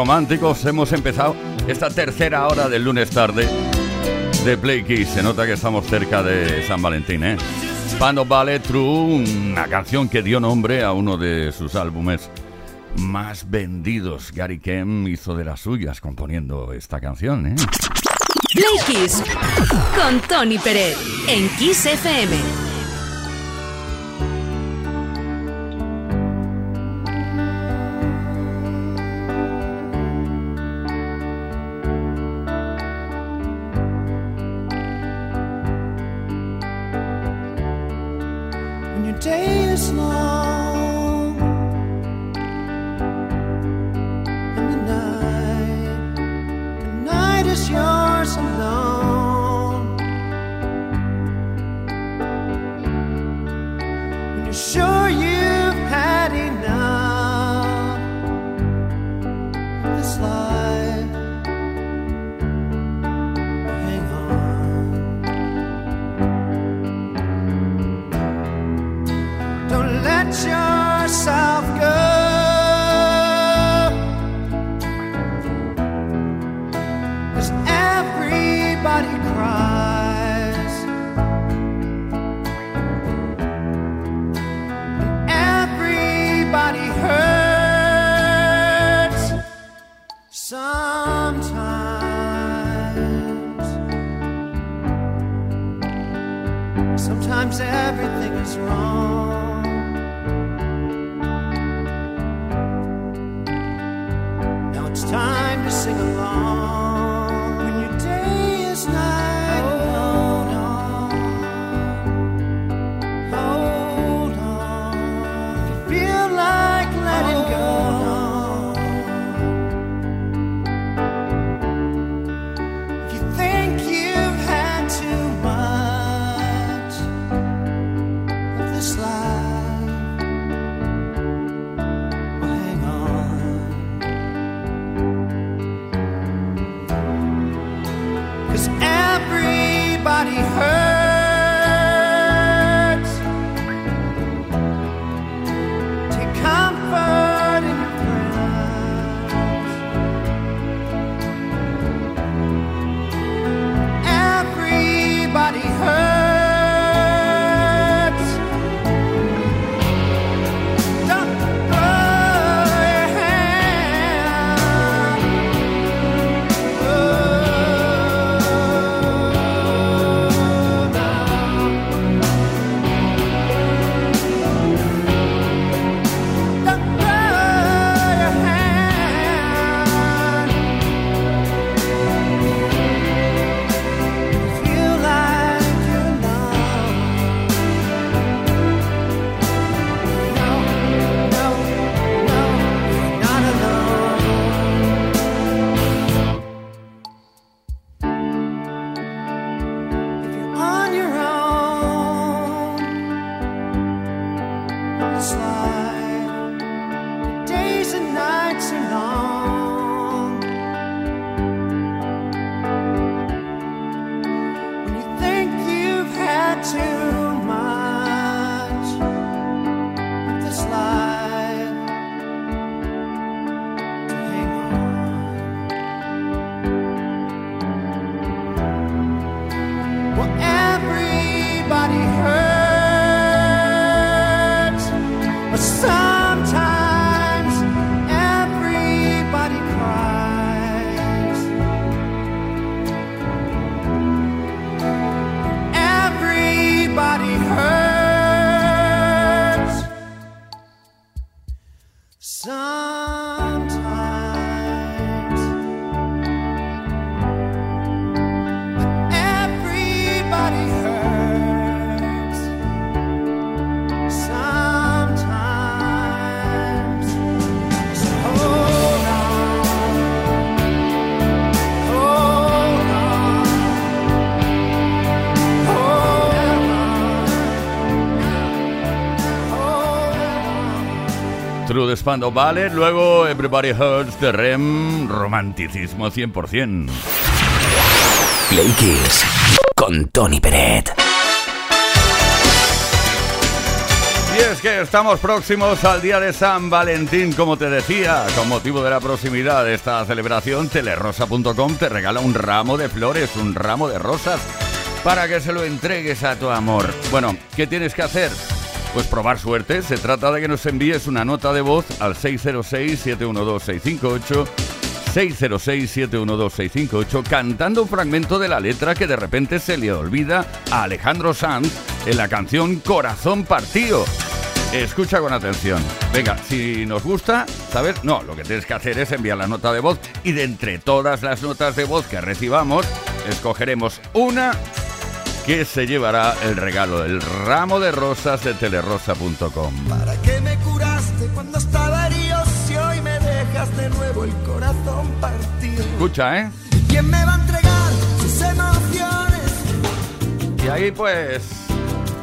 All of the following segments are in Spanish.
Románticos hemos empezado esta tercera hora del lunes tarde de Play Kiss. Se nota que estamos cerca de San Valentín, ¿eh? Pano Ballet True, una canción que dio nombre a uno de sus álbumes más vendidos. Gary Kem hizo de las suyas componiendo esta canción, ¿eh? Play Kiss con Tony Pérez en Kiss FM. day is long. Sometimes True de Spandau Ballet, luego Everybody Hurts de Rem, romanticismo 100%. Play Kiss con Tony Peret. Y es que estamos próximos al día de San Valentín, como te decía, con motivo de la proximidad de esta celebración, telerosa.com te regala un ramo de flores, un ramo de rosas, para que se lo entregues a tu amor. Bueno, ¿qué tienes que hacer? Pues probar suerte. Se trata de que nos envíes una nota de voz al 606-712-658. 606-712-658 cantando un fragmento de la letra que de repente se le olvida a Alejandro Sanz en la canción Corazón Partido. Escucha con atención. Venga, si nos gusta, ¿sabes? No, lo que tienes que hacer es enviar la nota de voz y de entre todas las notas de voz que recibamos, escogeremos una que se llevará el regalo del ramo de rosas de telerosa.com. ¿Para qué me curaste cuando estaba herido si hoy me dejas de nuevo el corazón partido? Escucha, ¿eh? ¿Quién me va a entregar sus emociones? Y ahí pues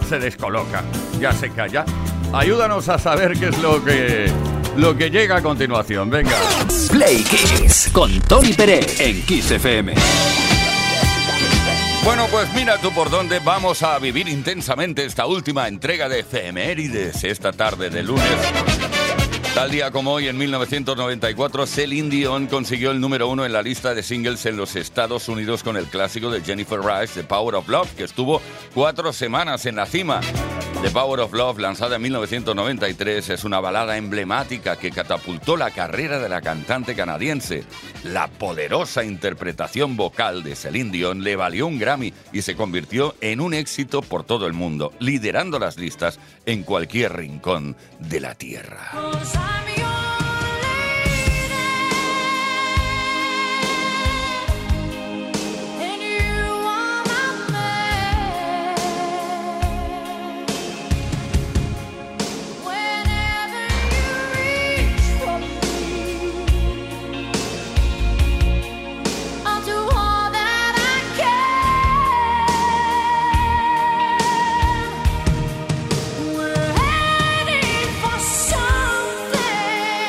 se descoloca, ya se calla. Ayúdanos a saber qué es lo que lo que llega a continuación. Venga. Play Kiss con Tony Peret en Kiss FM. Bueno, pues mira tú por dónde vamos a vivir intensamente esta última entrega de Efemérides esta tarde de lunes. Tal día como hoy, en 1994, Celine Dion consiguió el número uno en la lista de singles en los Estados Unidos con el clásico de Jennifer Rice, The Power of Love, que estuvo cuatro semanas en la cima. The Power of Love, lanzada en 1993, es una balada emblemática que catapultó la carrera de la cantante canadiense. La poderosa interpretación vocal de Celine Dion le valió un Grammy y se convirtió en un éxito por todo el mundo, liderando las listas en cualquier rincón de la tierra.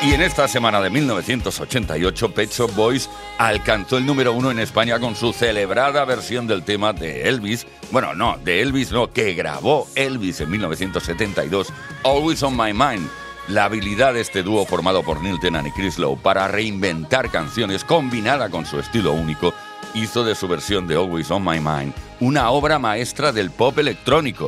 Y en esta semana de 1988, Pet Shop Boys alcanzó el número uno en España con su celebrada versión del tema de Elvis. Bueno, no, de Elvis no, que grabó Elvis en 1972, Always on My Mind. La habilidad de este dúo formado por Neil Tennant y Chris Lowe para reinventar canciones combinada con su estilo único hizo de su versión de Always on My Mind una obra maestra del pop electrónico.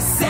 But if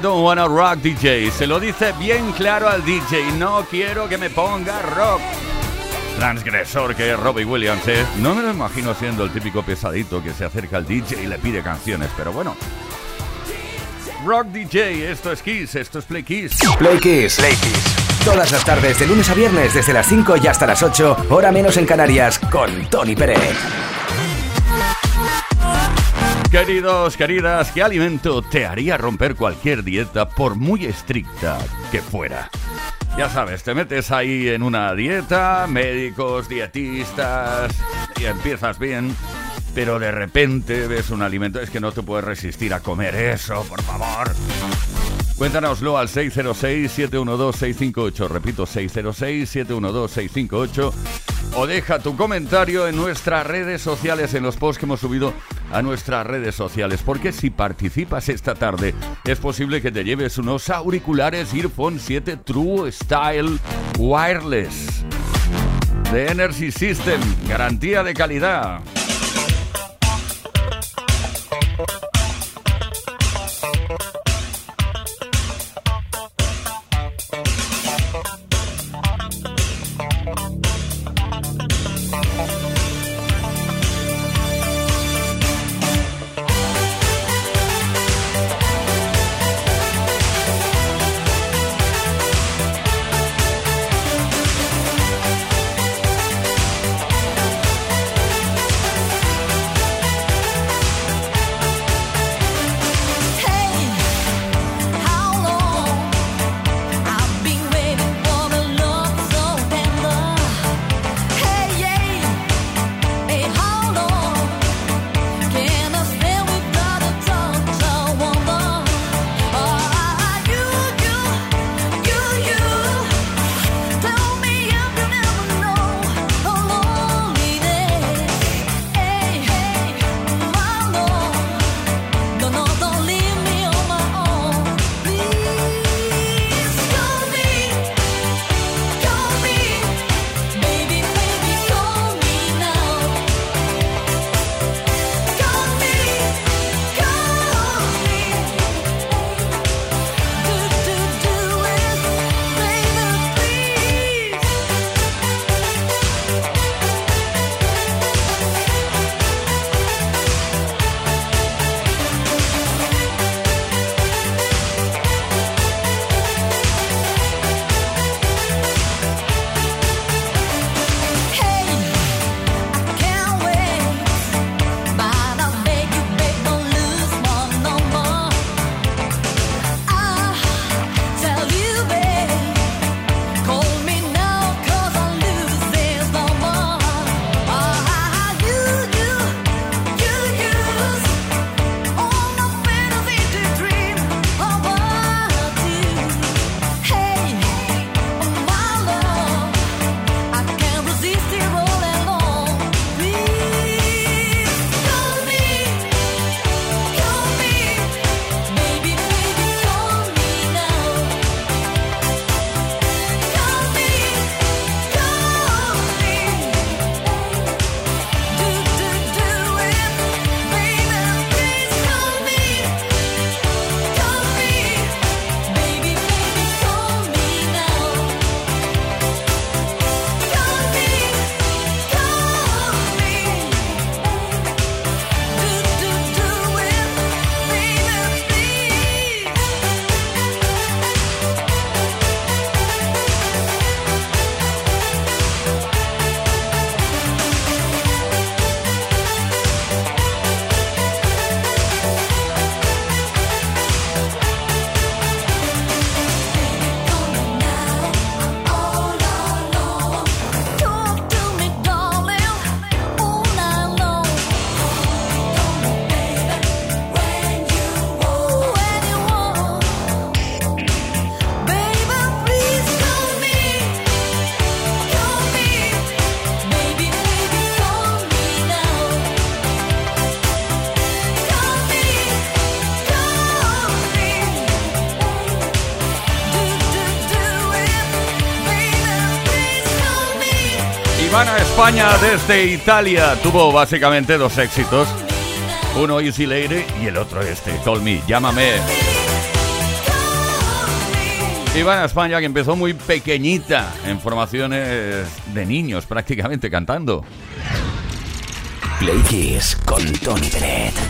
I don't wanna rock DJ. Se lo dice bien claro al DJ. No quiero que me ponga rock. Transgresor que es Robbie Williams, ¿eh? No me lo imagino siendo el típico pesadito que se acerca al DJ y le pide canciones, pero bueno. Rock DJ, esto es Kiss, esto es Play Kiss. Play Kiss. Play Kiss. Todas las tardes, de lunes a viernes, desde las 5 y hasta las 8, hora menos en Canarias, con Tony Pérez. Queridos, queridas, ¿qué alimento te haría romper cualquier dieta por muy estricta que fuera? Ya sabes, te metes ahí en una dieta, médicos, dietistas, y empiezas bien, pero de repente ves un alimento, es que no te puedes resistir a comer eso, por favor. Cuéntanoslo al 606-712-658. Repito, 606-712-658. O deja tu comentario en nuestras redes sociales, en los posts que hemos subido a nuestras redes sociales. Porque si participas esta tarde, es posible que te lleves unos auriculares Earphone 7 True Style Wireless. de Energy System, garantía de calidad. España desde Italia tuvo básicamente dos éxitos. Uno Easy Lady y el otro este, Call Me, llámame. Ivana España que empezó muy pequeñita en formaciones de niños prácticamente cantando. Play con Tony Bennett.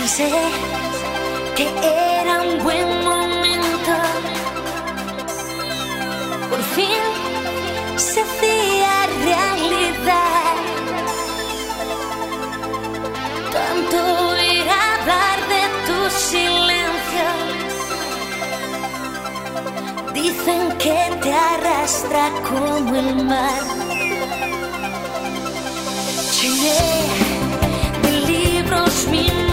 Pensé que era un buen momento. Por fin se hacía realidad. Tanto ir a hablar de tu silencio. Dicen que te arrastra como el mar. Llené de libros mi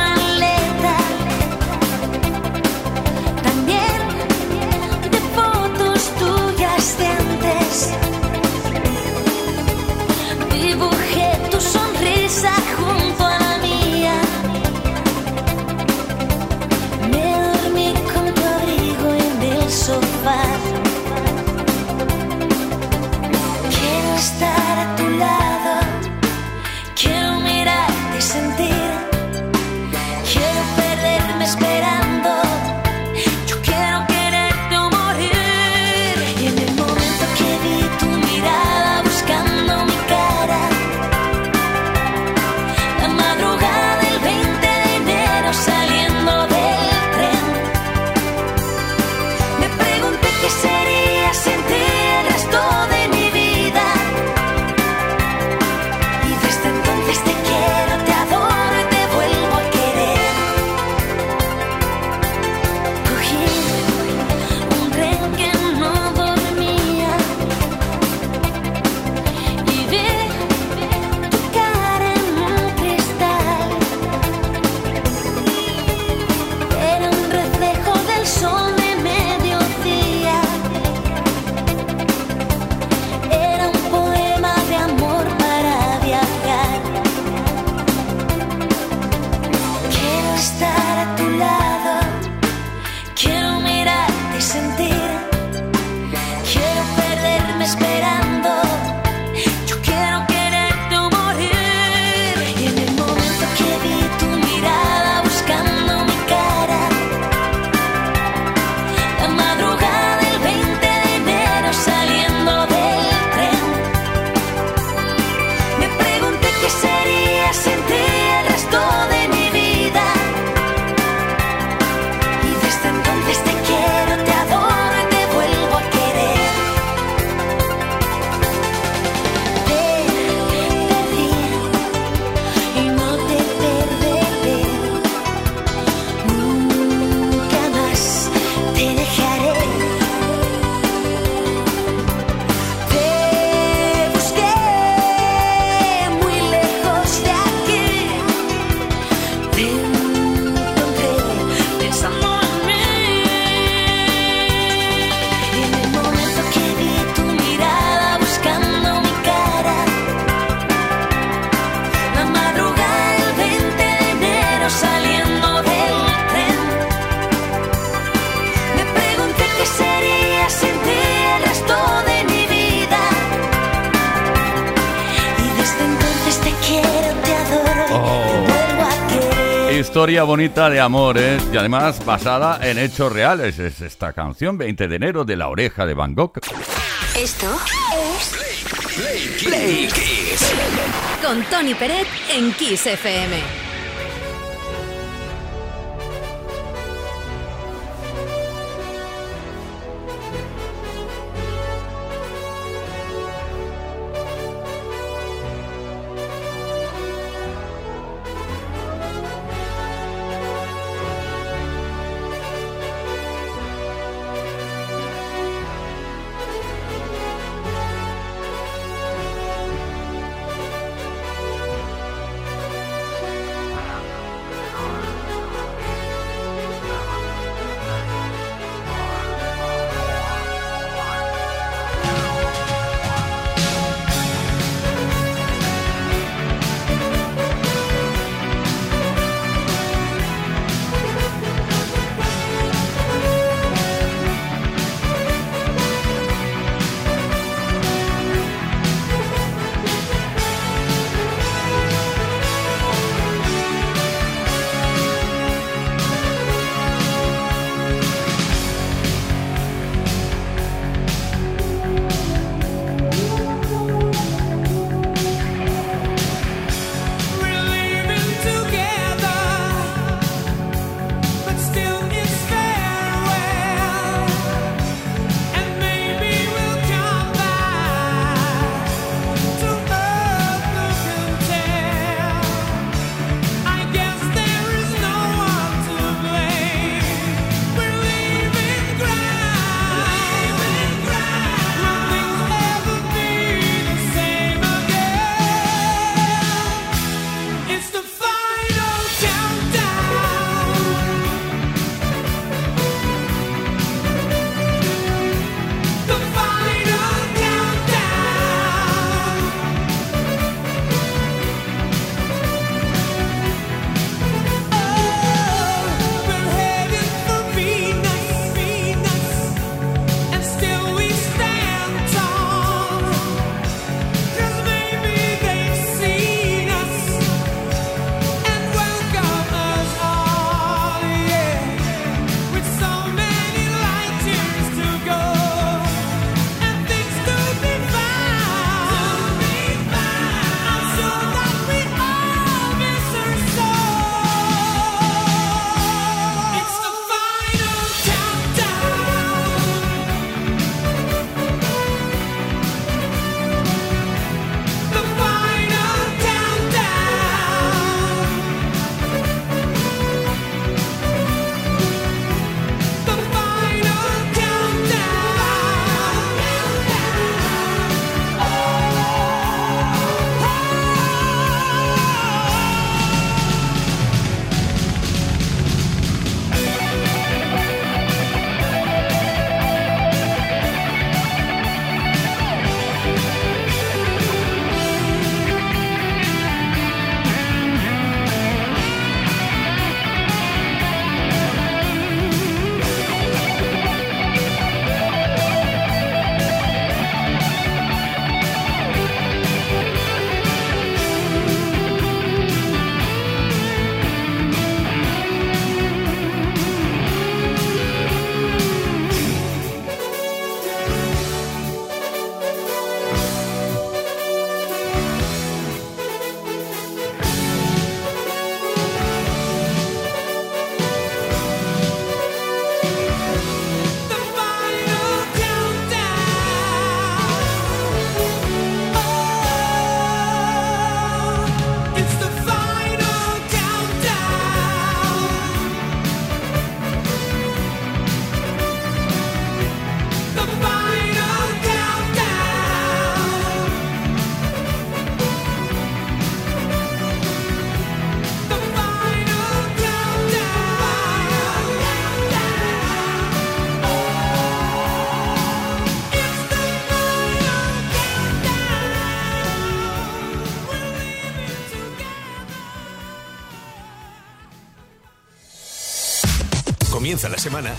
de antes. Dibujé tu sonrisa junto historia bonita de amor, ¿eh? Y además basada en hechos reales. Es esta canción, 20 de enero, de la oreja de Van Gogh. Esto es... Play, Play, Kiss. Con Tony Peret en Kiss FM.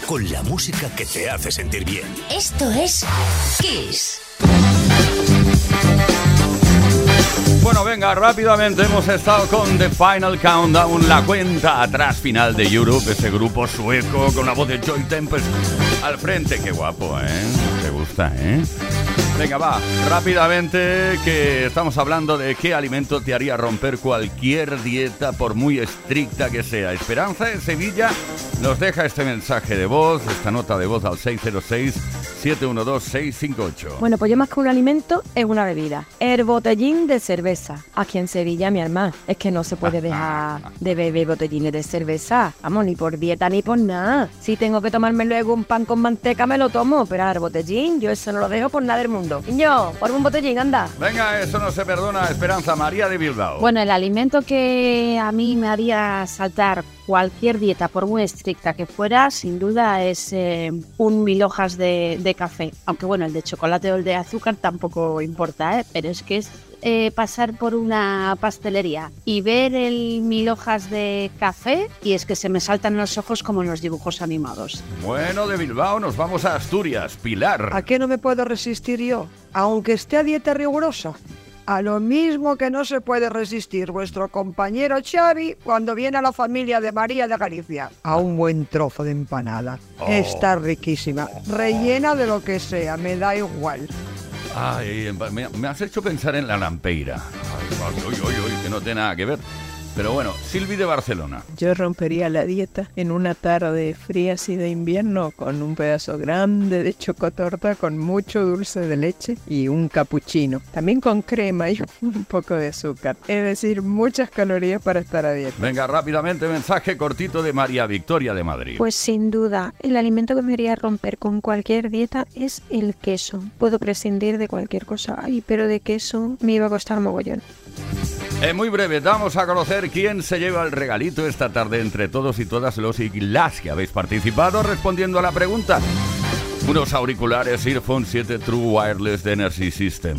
con la música que te hace sentir bien. Esto es Kiss. Bueno, venga, rápidamente hemos estado con The Final Countdown, la cuenta atrás final de Europe, ese grupo sueco con la voz de Joy Tempest al frente, qué guapo, ¿eh? Gusta, ¿eh? Venga, va, rápidamente que estamos hablando de qué alimento te haría romper cualquier dieta por muy estricta que sea. Esperanza de Sevilla nos deja este mensaje de voz, esta nota de voz al 606-712-658. Bueno, pues yo más que un alimento es una bebida. El botellín de cerveza. Aquí en Sevilla, mi hermano, es que no se puede dejar de beber botellines de cerveza. Vamos, ni por dieta ni por nada. Si tengo que tomarme luego un pan con manteca, me lo tomo. Pero al botellín, yo eso no lo dejo por nada del mundo. Niño, por un botellín, anda. Venga, eso no se perdona, Esperanza María de Bilbao. Bueno, el alimento que a mí me haría saltar cualquier dieta, por muy estricta que fuera, sin duda es eh, un mil hojas de, de café. Aunque bueno, el de chocolate o el de azúcar tampoco importa, ¿eh? pero es que es eh, pasar por una pastelería y ver el mil hojas de café y es que se me saltan los ojos como en los dibujos animados. Bueno, de Bilbao nos vamos a Asturias, Pilar. ¿A qué no me puedo resistir yo? Aunque esté a dieta rigurosa. A lo mismo que no se puede resistir vuestro compañero Xavi cuando viene a la familia de María de Galicia. A un buen trozo de empanada. Oh. Está riquísima. Rellena de lo que sea, me da igual. Ay, me, me has hecho pensar en la lampeira. Ay, uy, uy, uy, que no tiene nada que ver. Pero bueno, Silvi de Barcelona. Yo rompería la dieta en una tarde fría así de invierno con un pedazo grande de chocotorta con mucho dulce de leche y un capuchino. También con crema y un poco de azúcar. Es decir, muchas calorías para estar a dieta. Venga, rápidamente, mensaje cortito de María Victoria de Madrid. Pues sin duda, el alimento que me haría romper con cualquier dieta es el queso. Puedo prescindir de cualquier cosa, ay, pero de queso me iba a costar mogollón. En muy breve, damos a conocer quién se lleva el regalito esta tarde entre todos y todas los y las que habéis participado respondiendo a la pregunta. Unos auriculares Earphone 7 True Wireless de Energy System.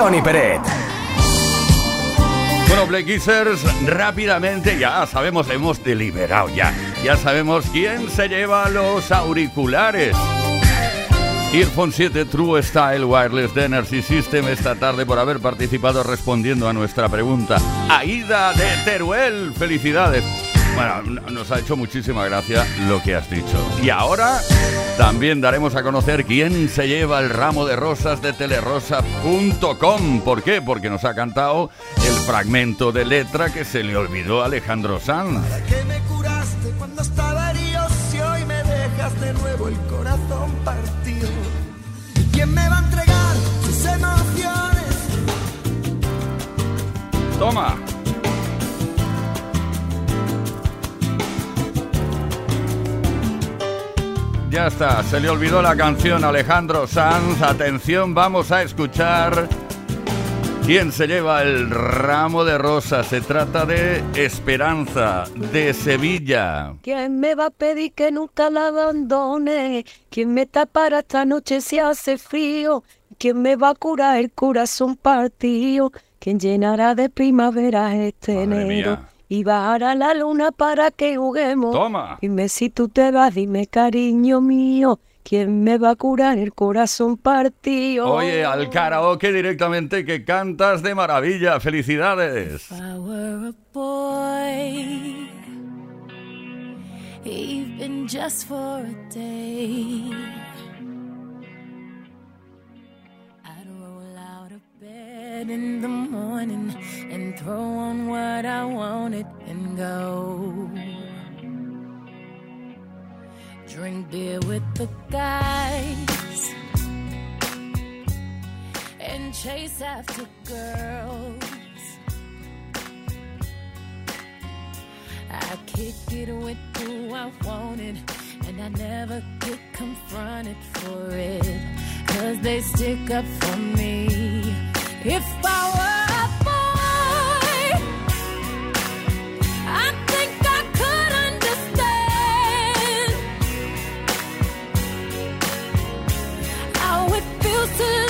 Tony Peret. Bueno, Play Kissers, rápidamente ya sabemos, hemos deliberado ya. Ya sabemos quién se lleva los auriculares. Earphone 7 True Style Wireless de Energy System esta tarde por haber participado respondiendo a nuestra pregunta. Aida de Teruel, felicidades. Bueno, nos ha hecho muchísima gracia lo que has dicho. Y ahora también daremos a conocer quién se lleva el ramo de rosas de telerosa.com. ¿Por qué? Porque nos ha cantado el fragmento de letra que se le olvidó a Alejandro Sanz. que me curaste cuando estaba herido si hoy me dejas de nuevo el corazón partido. ¿Y quién me va a entregar sus emociones? Toma. Ya está, se le olvidó la canción Alejandro Sanz. Atención, vamos a escuchar quién se lleva el ramo de rosas. Se trata de Esperanza, de Sevilla. ¿Quién me va a pedir que nunca la abandone? ¿Quién me tapará esta noche si hace frío? ¿Quién me va a curar el corazón partido? ¿Quién llenará de primavera este Madre enero? mía. Y bajará la luna para que juguemos. Toma. Dime si tú te vas, dime cariño mío. ¿Quién me va a curar el corazón partido? Oye, al karaoke directamente que cantas de maravilla. Felicidades. I were a boy, even just for a day, bed in the morning and throw on what I wanted and go. Drink beer with the guys and chase after girls. I kick it with who I wanted, and I never get confronted for it. Cause they stick up for me. If I were a boy, I think I could understand how it feels to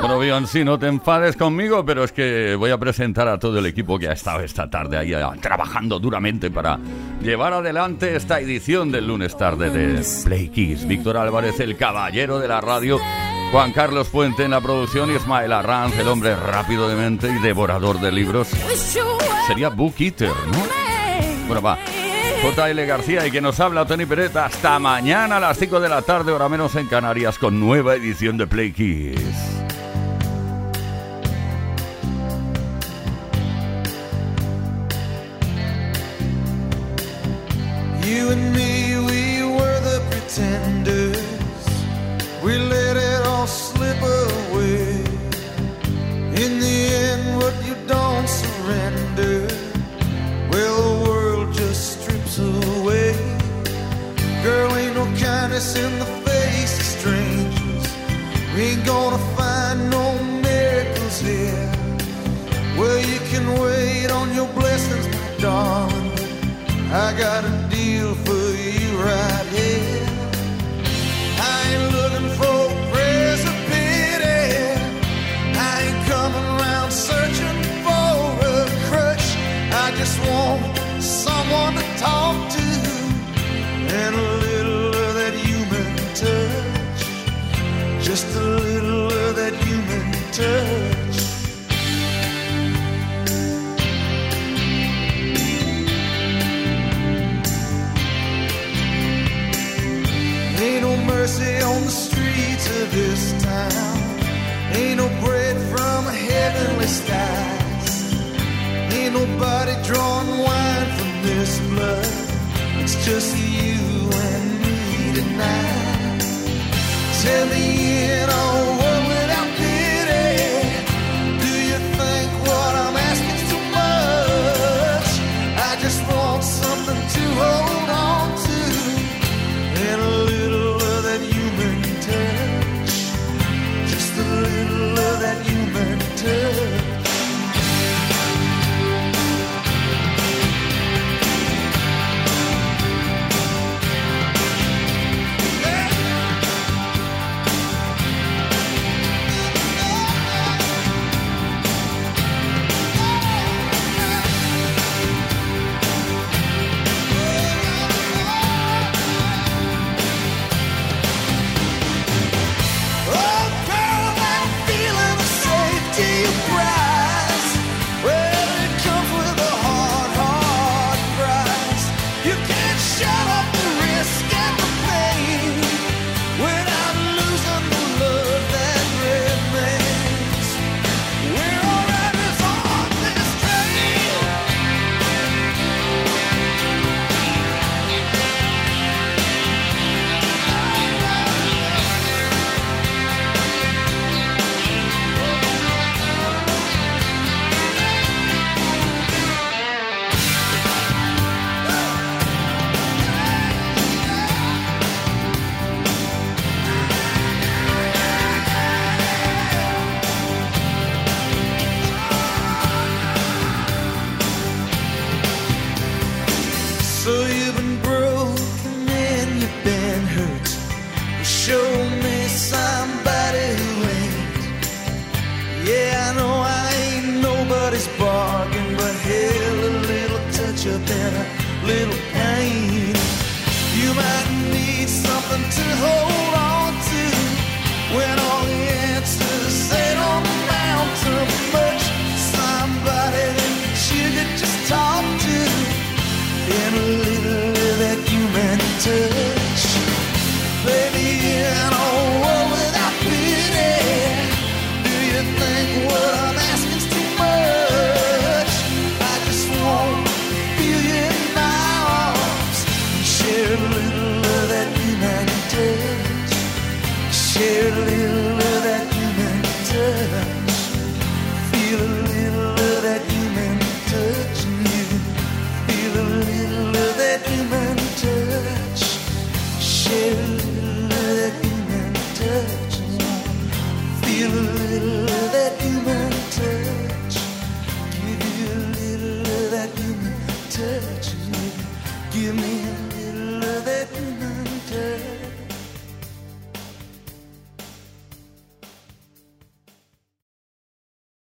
Bueno, Beyoncé, no te enfades conmigo, pero es que voy a presentar a todo el equipo que ha estado esta tarde ahí ah, trabajando duramente para llevar adelante esta edición del lunes tarde de Play Kiss. Víctor Álvarez, el caballero de la radio, Juan Carlos Puente en la producción y Ismael Arranz, el hombre rápido de mente y devorador de libros. Sería Book Eater, ¿no? Bueno, va. J.L. García y que nos habla Tony Peret hasta mañana a las 5 de la tarde, hora menos en Canarias, con nueva edición de Play Kiss. Kindness in the face of strangers. We ain't gonna find no miracles here. Well, you can wait on your blessings, my darling. I got a deal for you right here. I ain't looking for prayers of pity. I ain't coming around searching for a crush. I just want someone to talk to and touch. Just a little of that human touch. Ain't no mercy on the streets of this town. Ain't no bread from a heavenly skies. Ain't nobody drawing wine from this blood. It's just you and me tonight. Tell me in a